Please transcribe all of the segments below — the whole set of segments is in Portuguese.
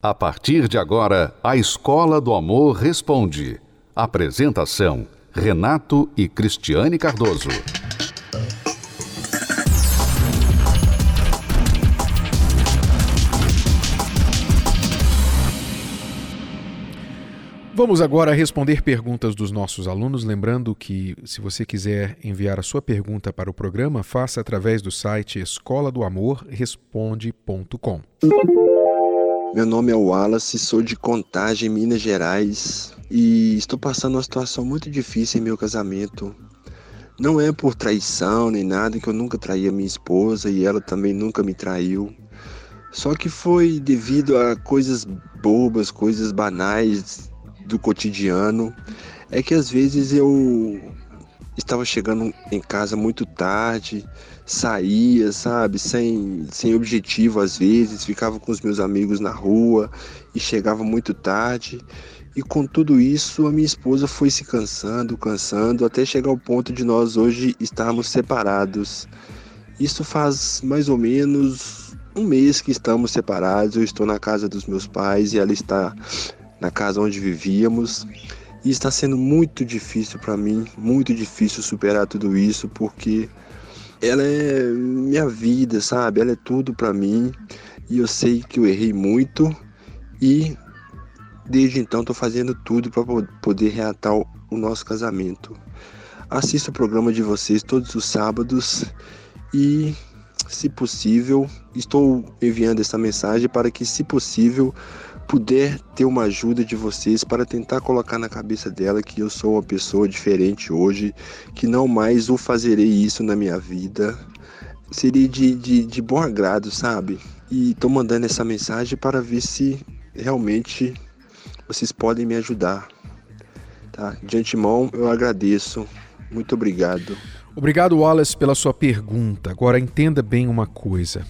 A partir de agora, a Escola do Amor Responde. Apresentação: Renato e Cristiane Cardoso. Vamos agora responder perguntas dos nossos alunos. Lembrando que, se você quiser enviar a sua pergunta para o programa, faça através do site escola do amor responde.com. Meu nome é Wallace, sou de Contagem, Minas Gerais, e estou passando uma situação muito difícil em meu casamento. Não é por traição nem nada, que eu nunca traí a minha esposa e ela também nunca me traiu. Só que foi devido a coisas bobas, coisas banais do cotidiano. É que às vezes eu estava chegando em casa muito tarde, saía, sabe, sem, sem objetivo às vezes, ficava com os meus amigos na rua e chegava muito tarde. E com tudo isso, a minha esposa foi se cansando, cansando, até chegar ao ponto de nós hoje estarmos separados. Isso faz mais ou menos um mês que estamos separados. Eu estou na casa dos meus pais e ela está na casa onde vivíamos. E está sendo muito difícil para mim, muito difícil superar tudo isso, porque ela é minha vida, sabe? Ela é tudo para mim. E eu sei que eu errei muito e desde então estou fazendo tudo para poder reatar o nosso casamento. Assisto o programa de vocês todos os sábados e, se possível, estou enviando essa mensagem para que, se possível, puder ter uma ajuda de vocês para tentar colocar na cabeça dela que eu sou uma pessoa diferente hoje, que não mais o fazerei isso na minha vida. Seria de, de, de bom agrado, sabe? E estou mandando essa mensagem para ver se realmente vocês podem me ajudar. Tá? De antemão, eu agradeço. Muito obrigado. Obrigado, Wallace, pela sua pergunta. Agora entenda bem uma coisa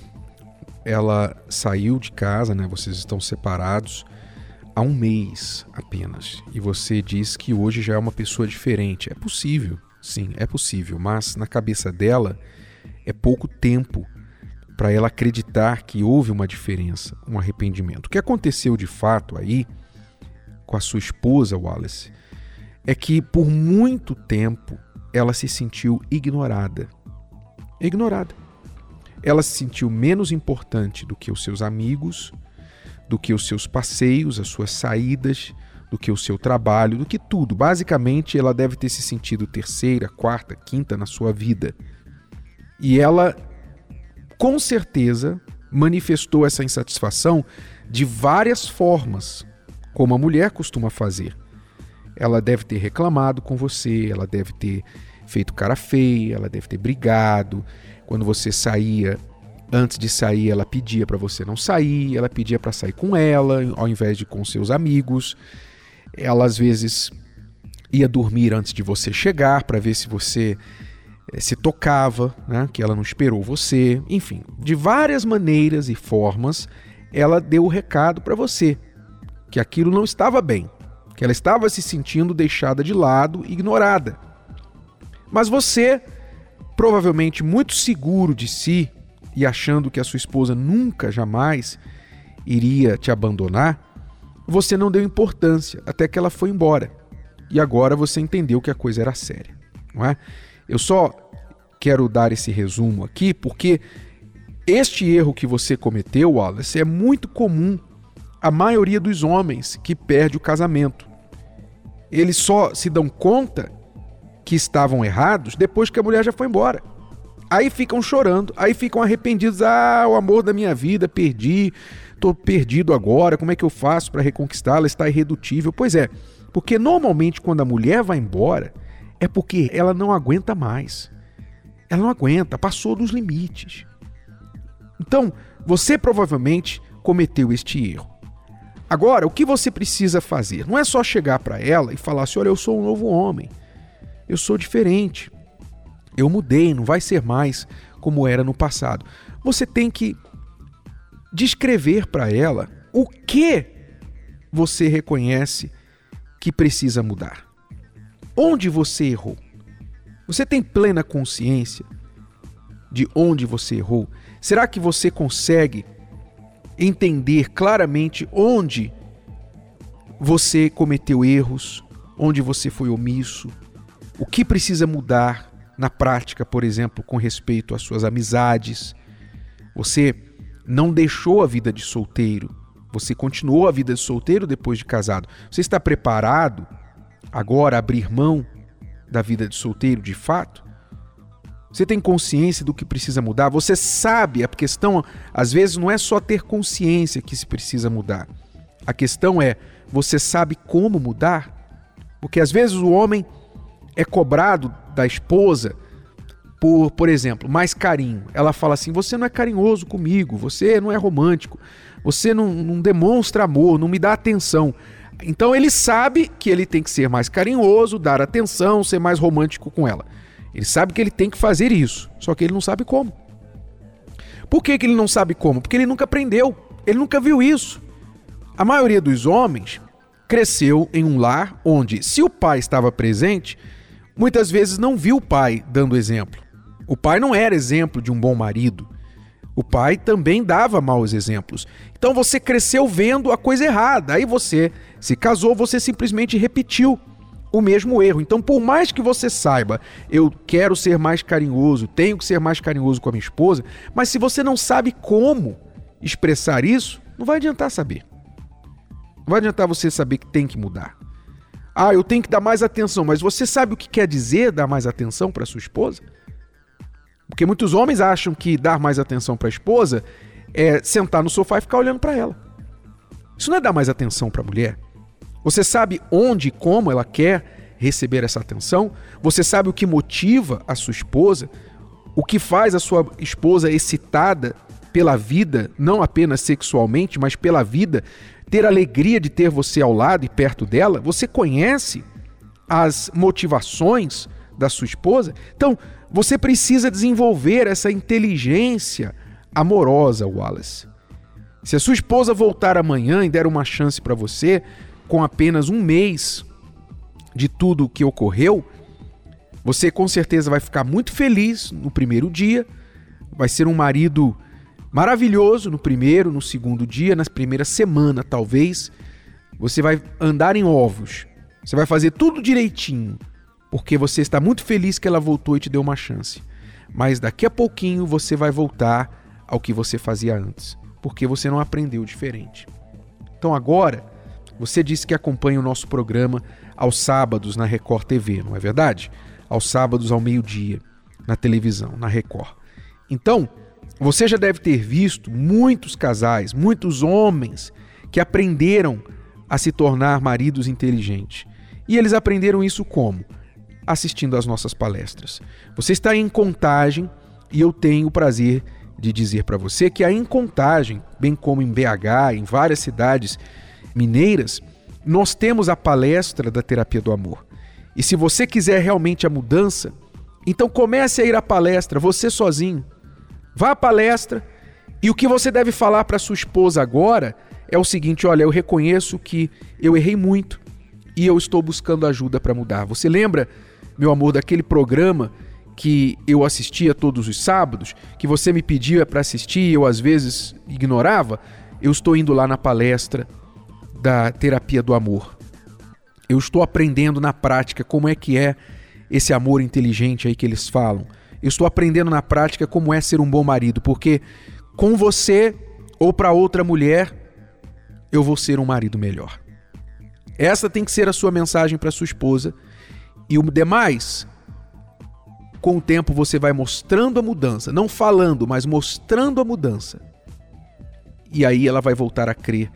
ela saiu de casa, né? Vocês estão separados há um mês apenas. E você diz que hoje já é uma pessoa diferente. É possível, sim, é possível, mas na cabeça dela é pouco tempo para ela acreditar que houve uma diferença, um arrependimento. O que aconteceu de fato aí com a sua esposa, Wallace, é que por muito tempo ela se sentiu ignorada. Ignorada ela se sentiu menos importante do que os seus amigos, do que os seus passeios, as suas saídas, do que o seu trabalho, do que tudo. Basicamente, ela deve ter se sentido terceira, quarta, quinta na sua vida. E ela, com certeza, manifestou essa insatisfação de várias formas, como a mulher costuma fazer. Ela deve ter reclamado com você, ela deve ter feito cara feia, ela deve ter brigado, quando você saía, antes de sair, ela pedia para você não sair, ela pedia para sair com ela, ao invés de com seus amigos. Ela às vezes ia dormir antes de você chegar para ver se você eh, se tocava, né? que ela não esperou você. Enfim, de várias maneiras e formas, ela deu o recado para você que aquilo não estava bem, que ela estava se sentindo deixada de lado, ignorada. Mas você provavelmente muito seguro de si e achando que a sua esposa nunca, jamais iria te abandonar, você não deu importância até que ela foi embora. E agora você entendeu que a coisa era séria, não é? Eu só quero dar esse resumo aqui porque este erro que você cometeu, Wallace, é muito comum à maioria dos homens que perde o casamento. Eles só se dão conta que estavam errados depois que a mulher já foi embora. Aí ficam chorando, aí ficam arrependidos. Ah, o amor da minha vida, perdi, estou perdido agora, como é que eu faço para reconquistá-la? Está irredutível. Pois é, porque normalmente quando a mulher vai embora, é porque ela não aguenta mais. Ela não aguenta, passou dos limites. Então, você provavelmente cometeu este erro. Agora, o que você precisa fazer? Não é só chegar para ela e falar assim: olha, eu sou um novo homem eu sou diferente. Eu mudei, não vai ser mais como era no passado. Você tem que descrever para ela o que você reconhece que precisa mudar. Onde você errou? Você tem plena consciência de onde você errou? Será que você consegue entender claramente onde você cometeu erros, onde você foi omisso, o que precisa mudar na prática, por exemplo, com respeito às suas amizades. Você não deixou a vida de solteiro, você continuou a vida de solteiro depois de casado. Você está preparado agora a abrir mão da vida de solteiro de fato? Você tem consciência do que precisa mudar? Você sabe, a questão às vezes não é só ter consciência que se precisa mudar. A questão é, você sabe como mudar? Porque às vezes o homem é cobrado da esposa por, por exemplo, mais carinho. Ela fala assim: você não é carinhoso comigo, você não é romântico, você não, não demonstra amor, não me dá atenção. Então ele sabe que ele tem que ser mais carinhoso, dar atenção, ser mais romântico com ela. Ele sabe que ele tem que fazer isso, só que ele não sabe como. Por que, que ele não sabe como? Porque ele nunca aprendeu, ele nunca viu isso. A maioria dos homens cresceu em um lar onde, se o pai estava presente, muitas vezes não viu o pai dando exemplo. O pai não era exemplo de um bom marido. O pai também dava maus exemplos. Então você cresceu vendo a coisa errada. Aí você se casou, você simplesmente repetiu o mesmo erro. Então, por mais que você saiba, eu quero ser mais carinhoso, tenho que ser mais carinhoso com a minha esposa, mas se você não sabe como expressar isso, não vai adiantar saber. Não vai adiantar você saber que tem que mudar. Ah, eu tenho que dar mais atenção, mas você sabe o que quer dizer dar mais atenção para sua esposa? Porque muitos homens acham que dar mais atenção para a esposa é sentar no sofá e ficar olhando para ela. Isso não é dar mais atenção para a mulher. Você sabe onde e como ela quer receber essa atenção? Você sabe o que motiva a sua esposa? O que faz a sua esposa excitada pela vida, não apenas sexualmente, mas pela vida, ter alegria de ter você ao lado e perto dela? Você conhece as motivações da sua esposa? Então, você precisa desenvolver essa inteligência amorosa, Wallace. Se a sua esposa voltar amanhã e der uma chance para você, com apenas um mês de tudo o que ocorreu, você com certeza vai ficar muito feliz no primeiro dia, vai ser um marido maravilhoso no primeiro, no segundo dia, na primeira semana, talvez. Você vai andar em ovos, você vai fazer tudo direitinho, porque você está muito feliz que ela voltou e te deu uma chance. Mas daqui a pouquinho você vai voltar ao que você fazia antes, porque você não aprendeu diferente. Então agora você disse que acompanha o nosso programa aos sábados na Record TV, não é verdade? Aos sábados ao meio-dia, na televisão, na Record. Então, você já deve ter visto muitos casais, muitos homens que aprenderam a se tornar maridos inteligentes. E eles aprenderam isso como? Assistindo às nossas palestras. Você está em contagem e eu tenho o prazer de dizer para você que a em contagem, bem como em BH, em várias cidades mineiras, nós temos a palestra da terapia do amor. E se você quiser realmente a mudança, então comece a ir à palestra, você sozinho. Vá à palestra e o que você deve falar para sua esposa agora é o seguinte: olha, eu reconheço que eu errei muito e eu estou buscando ajuda para mudar. Você lembra, meu amor, daquele programa que eu assistia todos os sábados, que você me pedia para assistir e eu às vezes ignorava? Eu estou indo lá na palestra da terapia do amor. Eu estou aprendendo na prática como é que é esse amor inteligente aí que eles falam. Eu estou aprendendo na prática como é ser um bom marido, porque com você ou para outra mulher, eu vou ser um marido melhor. Essa tem que ser a sua mensagem para sua esposa. E o demais, com o tempo você vai mostrando a mudança, não falando, mas mostrando a mudança. E aí ela vai voltar a crer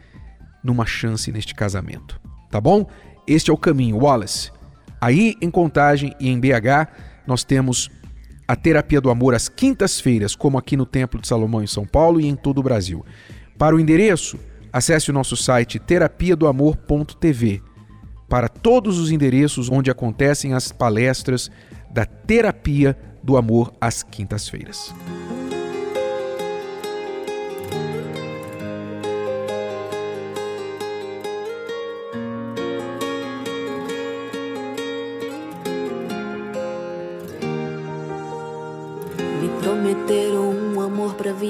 numa chance neste casamento. Tá bom? Este é o caminho, Wallace. Aí em Contagem e em BH, nós temos a terapia do amor às quintas-feiras, como aqui no Templo de Salomão em São Paulo e em todo o Brasil. Para o endereço, acesse o nosso site terapiadoamor.tv para todos os endereços onde acontecem as palestras da terapia do amor às quintas-feiras.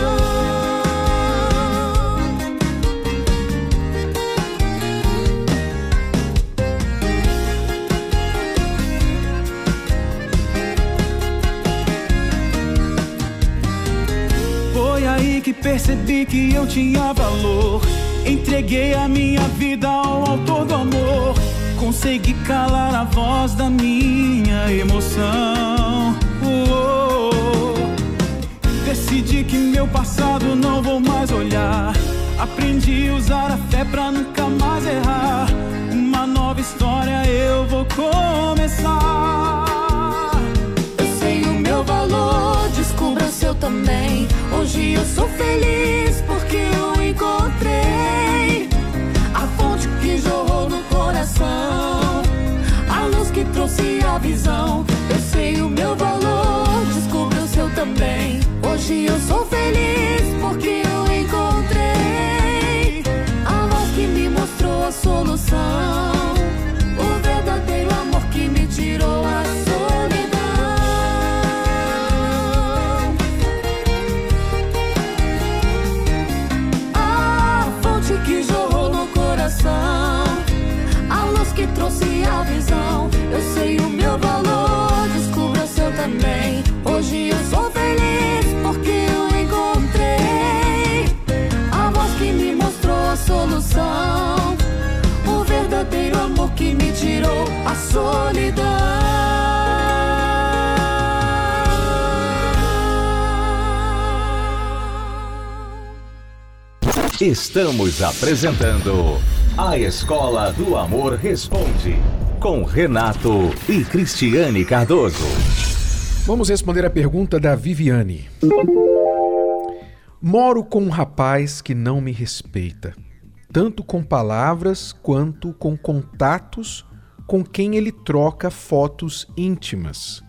Percebi que eu tinha valor. Entreguei a minha vida ao autor do amor. Consegui calar a voz da minha emoção. Oh, Decidi que meu passado não vou mais olhar. Aprendi a usar a fé pra feliz porque eu encontrei a fonte que jorrou no coração, a luz que trouxe a visão. Estamos apresentando A Escola do Amor Responde, com Renato e Cristiane Cardoso. Vamos responder a pergunta da Viviane. Moro com um rapaz que não me respeita, tanto com palavras quanto com contatos com quem ele troca fotos íntimas.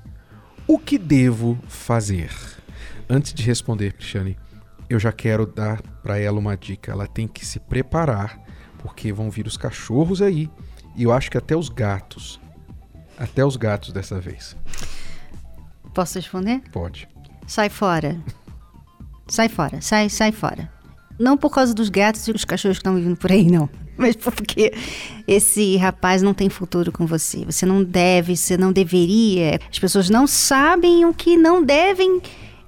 O que devo fazer? Antes de responder, Cristiane, eu já quero dar para ela uma dica. Ela tem que se preparar, porque vão vir os cachorros aí e eu acho que até os gatos. Até os gatos dessa vez. Posso responder? Pode. Sai fora. Sai fora, sai, sai fora. Não por causa dos gatos e dos cachorros que estão vivendo por aí, não. Mas porque esse rapaz não tem futuro com você. Você não deve, você não deveria. As pessoas não sabem o que não devem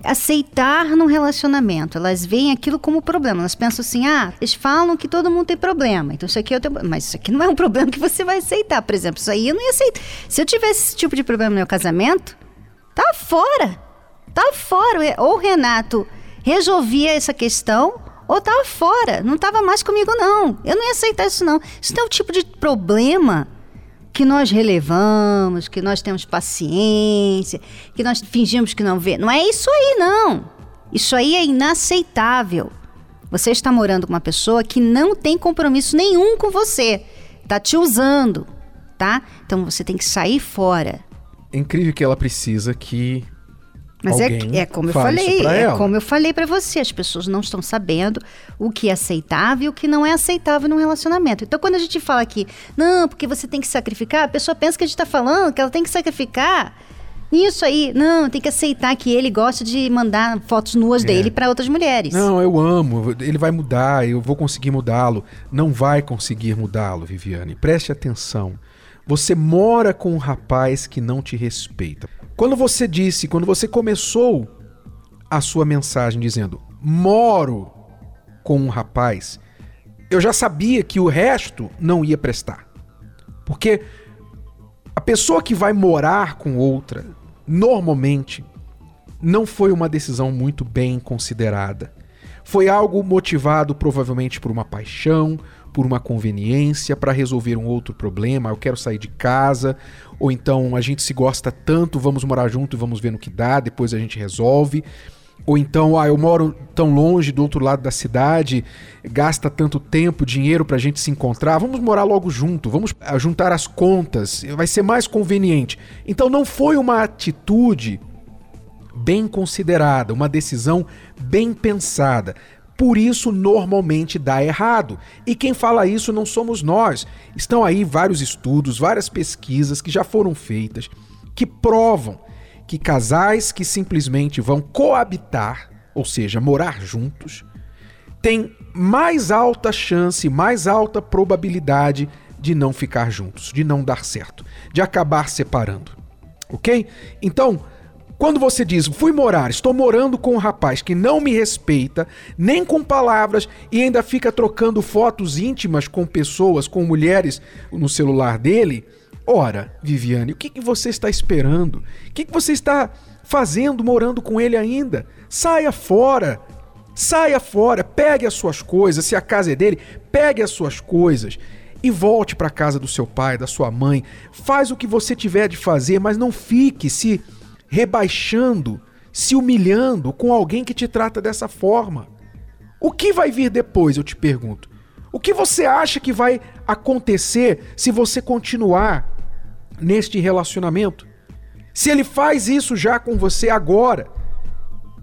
aceitar num relacionamento. Elas veem aquilo como problema. Elas pensam assim: ah, eles falam que todo mundo tem problema. Então isso aqui é o teu... Mas isso aqui não é um problema que você vai aceitar. Por exemplo, isso aí eu não ia aceitar. Se eu tivesse esse tipo de problema no meu casamento, tá fora. Tá fora. Ou o Renato resolvia essa questão, ou tava fora. Não tava mais comigo, não. Eu não ia aceitar isso, não. Isso não é o tipo de problema que nós relevamos, que nós temos paciência, que nós fingimos que não vê. Não é isso aí, não. Isso aí é inaceitável. Você está morando com uma pessoa que não tem compromisso nenhum com você. Tá te usando, tá? Então você tem que sair fora. É incrível que ela precisa que Mas é, é como eu falei, é ela. como eu falei pra você, as pessoas não estão sabendo o que é aceitável e o que não é aceitável num relacionamento. Então quando a gente fala aqui, não, porque você tem que sacrificar, a pessoa pensa que a gente tá falando que ela tem que sacrificar isso aí. Não, tem que aceitar que ele gosta de mandar fotos nuas dele pra outras mulheres. É. Não, eu amo, ele vai mudar, eu vou conseguir mudá-lo. Não vai conseguir mudá-lo, Viviane. Preste atenção. Você mora com um rapaz que não te respeita. Quando você disse, quando você começou a sua mensagem dizendo moro com um rapaz, eu já sabia que o resto não ia prestar. Porque a pessoa que vai morar com outra, normalmente, não foi uma decisão muito bem considerada. Foi algo motivado provavelmente por uma paixão, por uma conveniência, para resolver um outro problema. Eu quero sair de casa, ou então a gente se gosta tanto, vamos morar junto e vamos ver no que dá, depois a gente resolve. Ou então, ah, eu moro tão longe do outro lado da cidade, gasta tanto tempo, dinheiro pra gente se encontrar, vamos morar logo junto, vamos ah, juntar as contas, vai ser mais conveniente. Então não foi uma atitude bem considerada, uma decisão bem pensada. Por isso, normalmente dá errado. E quem fala isso não somos nós. Estão aí vários estudos, várias pesquisas que já foram feitas que provam que casais que simplesmente vão coabitar, ou seja, morar juntos, têm mais alta chance, mais alta probabilidade de não ficar juntos, de não dar certo, de acabar separando. Ok? Então, quando você diz, fui morar, estou morando com um rapaz que não me respeita, nem com palavras, e ainda fica trocando fotos íntimas com pessoas, com mulheres no celular dele, ora, Viviane, o que, que você está esperando? O que, que você está fazendo morando com ele ainda? Saia fora! Saia fora, pegue as suas coisas, se a casa é dele, pegue as suas coisas e volte para casa do seu pai, da sua mãe. Faz o que você tiver de fazer, mas não fique se rebaixando, se humilhando com alguém que te trata dessa forma. O que vai vir depois, eu te pergunto? O que você acha que vai acontecer se você continuar neste relacionamento? Se ele faz isso já com você agora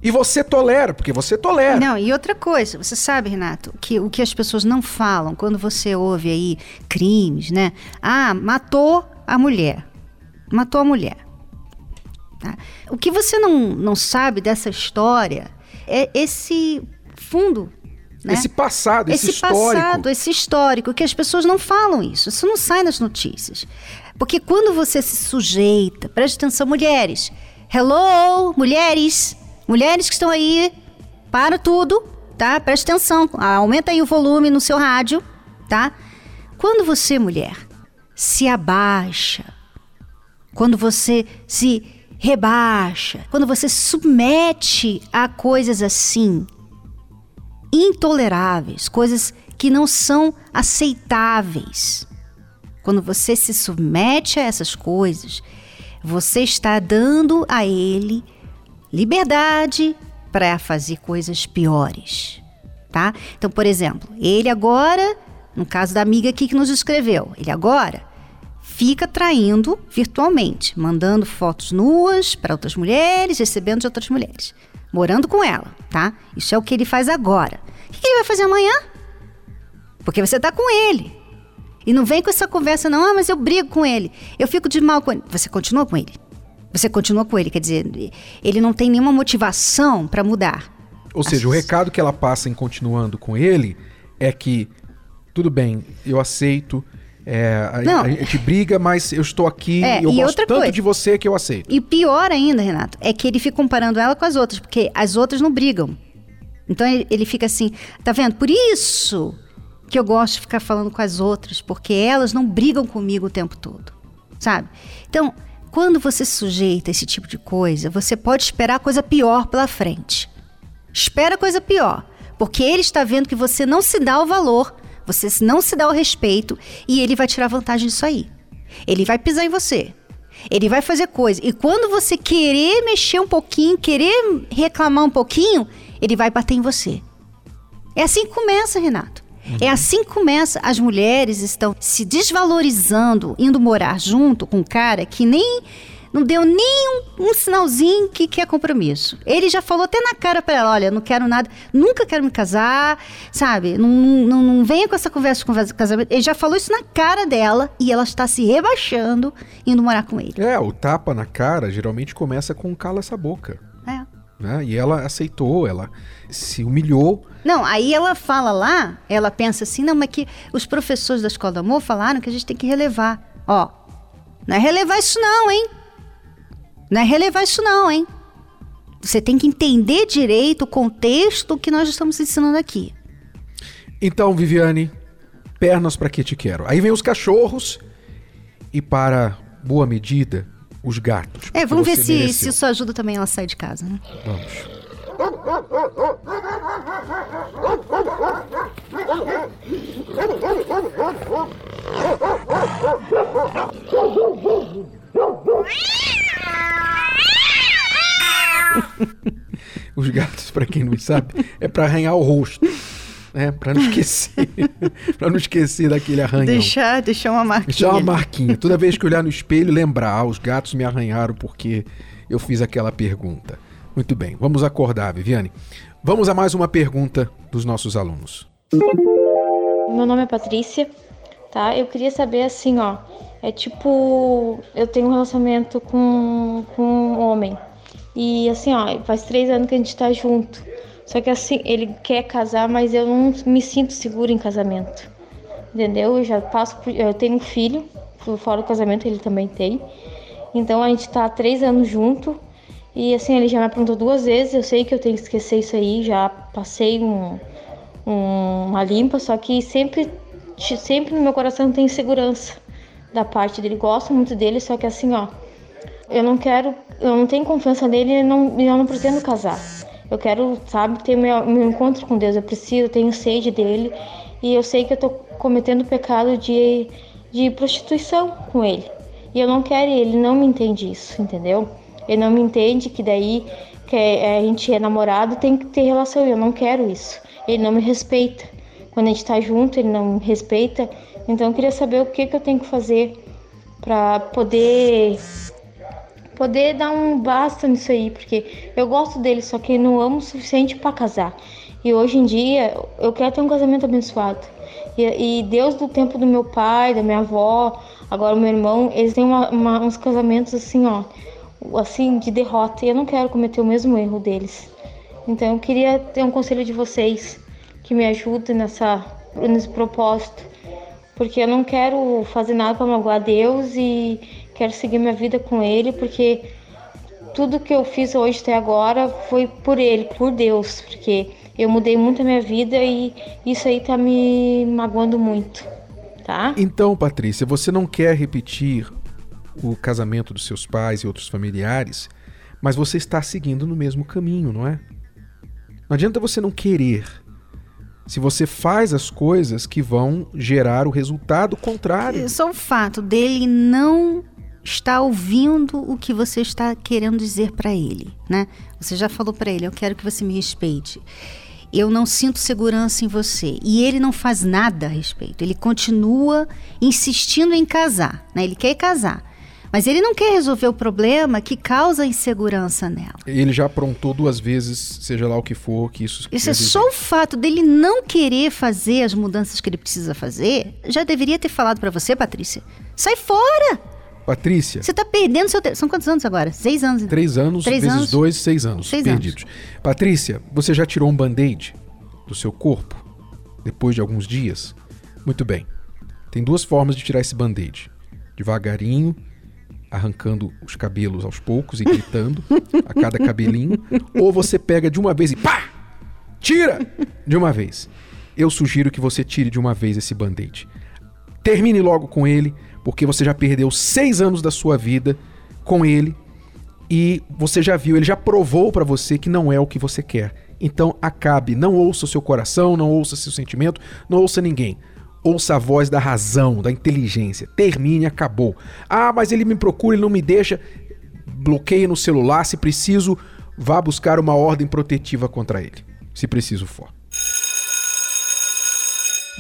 e você tolera, porque você tolera. Não, e outra coisa, você sabe, Renato, que o que as pessoas não falam quando você ouve aí crimes, né? Ah, matou a mulher. Matou a mulher. Tá? O que você não, não sabe dessa história é esse fundo. Né? Esse passado, esse, esse histórico. passado, esse histórico, que as pessoas não falam isso. Isso não sai nas notícias. Porque quando você se sujeita, preste atenção, mulheres. Hello, mulheres. Mulheres que estão aí, para tudo, tá? Preste atenção. Aumenta aí o volume no seu rádio, tá? Quando você, mulher, se abaixa, quando você se rebaixa, quando você submete a coisas assim, intoleráveis, coisas que não são aceitáveis. Quando você se submete a essas coisas, você está dando a ele liberdade para fazer coisas piores, tá? Então, por exemplo, ele agora, no caso da amiga aqui que nos escreveu, ele agora fica traindo virtualmente, mandando fotos nuas para outras mulheres, recebendo de outras mulheres, morando com ela, tá? Isso é o que ele faz agora. O que ele vai fazer amanhã? Porque você tá com ele. E não vem com essa conversa, não, ah, mas eu brigo com ele, eu fico de mal com ele. Você continua com ele. Você continua com ele, quer dizer, ele não tem nenhuma motivação para mudar. Ou seja, o recado que ela passa em continuando com ele é que tudo bem, eu aceito, é, a, Não. a gente briga, mas eu estou aqui É, e eu e gosto tanto coisa. de você que eu aceito. E pior ainda, Renato, é que ele fica comparando ela com as outras, porque as outras não brigam. Então ele, ele fica assim, tá vendo? Por isso que eu gosto de ficar falando com as outras, porque elas não brigam comigo o tempo todo, sabe? Então, quando você se sujeita a esse tipo de coisa, você pode esperar coisa pior pela frente. Espera coisa pior, porque ele está vendo que você não se dá o valor, você não se dá o respeito e ele vai tirar vantagem disso aí. Ele vai pisar em você. Ele vai fazer coisa. E quando você querer mexer um pouquinho, querer reclamar um pouquinho, ele vai bater em você. É assim que começa, Renato. É assim que começa. As mulheres estão se desvalorizando, indo morar junto com um cara que nem Não deu nem um, um sinalzinho que quer compromisso. Ele já falou até na cara pra ela: olha, não quero nada, nunca quero me casar, sabe? Não, não, não venha com essa conversa de de casamento. Ele já falou isso na cara dela e ela está se rebaixando indo morar com ele. É, o tapa na cara geralmente começa com cala essa boca. É. Né? E ela aceitou, ela se humilhou. Não, aí ela fala lá, ela pensa assim, não, mas que os professores da Escola do Amor falaram que a gente tem que relevar. Ó, não é relevar isso não, hein? Não é relevar isso não, hein? Você tem que entender direito o contexto que nós estamos ensinando aqui. Então, Viviane, pernas para que te quero. Aí vem os cachorros e para boa medida os gatos. É, vamos ver se, se isso ajuda também ela a sair de casa, né? Vamos. Os gatos, para quem não sabe, é para arranhar o rosto. É, para não esquecer. para não esquecer daquele arranhão. Deixar, deixar uma marquinha. Deixar uma marquinha. Toda vez que olhar no espelho, lembrar, ah, os gatos me arranharam porque eu fiz aquela pergunta. Muito bem, vamos acordar, Viviane. Vamos a mais uma pergunta dos nossos alunos. Meu nome é Patrícia, tá? Eu queria saber assim, ó. É tipo, eu tenho um relacionamento com, com um homem. E assim, ó, faz três anos que a gente tá junto. Só que assim, ele quer casar, mas eu não me sinto segura em casamento. Entendeu? Eu já passo por, Eu tenho um filho, fora do casamento ele também tem. Então a gente tá há três anos junto. E assim, ele já me perguntou duas vezes. Eu sei que eu tenho que esquecer isso aí. Já passei um, um- uma limpa, só que sempre, sempre no meu coração tem segurança da parte dele. Gosto muito dele, só que assim, ó, eu não quero, eu não tenho confiança nele e não, eu não pretendo casar. Eu quero, sabe, ter meu, meu encontro com Deus. Eu preciso, eu tenho sede dele e eu sei que eu tô cometendo o pecado de, de prostituição com ele. E eu não quero, ele não me entende isso, entendeu? Ele não me entende que daí que a gente é namorado tem que ter relação. e Eu não quero isso. Ele não me respeita. Quando a gente tá junto, ele não me respeita. Então eu queria saber o que, que eu tenho que fazer para poder poder dar um basta nisso aí, porque eu gosto dele, só que não amo o suficiente para casar. E hoje em dia eu quero ter um casamento abençoado. E, e Deus do tempo do meu pai, da minha avó, agora meu irmão, eles têm uma- uma- uns casamentos assim, ó, assim de derrota. E eu não quero cometer o mesmo erro deles. Então eu queria ter um conselho de vocês que me ajudem nessa nesse propósito, porque eu não quero fazer nada para magoar Deus e quero seguir minha vida com Ele, porque tudo que eu fiz hoje até agora foi por Ele, por Deus, porque eu mudei muito a minha vida e isso aí tá me magoando muito, tá? Então, Patrícia, você não quer repetir o casamento dos seus pais e outros familiares, mas você está seguindo no mesmo caminho, não é? Não adianta você não querer. Se você faz as coisas que vão gerar o resultado contrário. Só o fato dele não estar ouvindo o que você está querendo dizer para ele, né? Você já falou para ele, eu quero que você me respeite. Eu não sinto segurança em você. E ele não faz nada a respeito. Ele continua insistindo em casar, né? Ele quer casar. Mas ele não quer resolver o problema que causa insegurança nela. Ele já aprontou duas vezes, seja lá o que for, que isso. Isso é só o fato dele não querer fazer as mudanças que ele precisa fazer. Já deveria ter falado para você, Patrícia. Sai fora! Patrícia, Você tá perdendo seu tempo. São quantos anos agora? Seis anos. três anos Três vezes anos. dois, seis anos Seis perdidos. Patrícia, você já tirou um band-aid do seu corpo depois de alguns dias? Muito bem. Tem duas formas de tirar esse band-aid: devagarinho, arrancando os cabelos aos poucos e gritando a cada cabelinho, ou você pega de uma vez e pá! Tira de uma vez. Eu sugiro que você tire de uma vez esse band-aid. Termine logo com ele, porque você já perdeu seis anos da sua vida com ele e você já viu, ele já provou pra você que não é o que você quer. Então acabe, não ouça o seu coração, não ouça seu sentimento, não ouça ninguém. Ouça a voz da razão, da inteligência. Termine, acabou. Ah, mas ele me procura, ele não me deixa. Bloqueie no celular, se preciso, vá buscar uma ordem protetiva contra ele, se preciso for.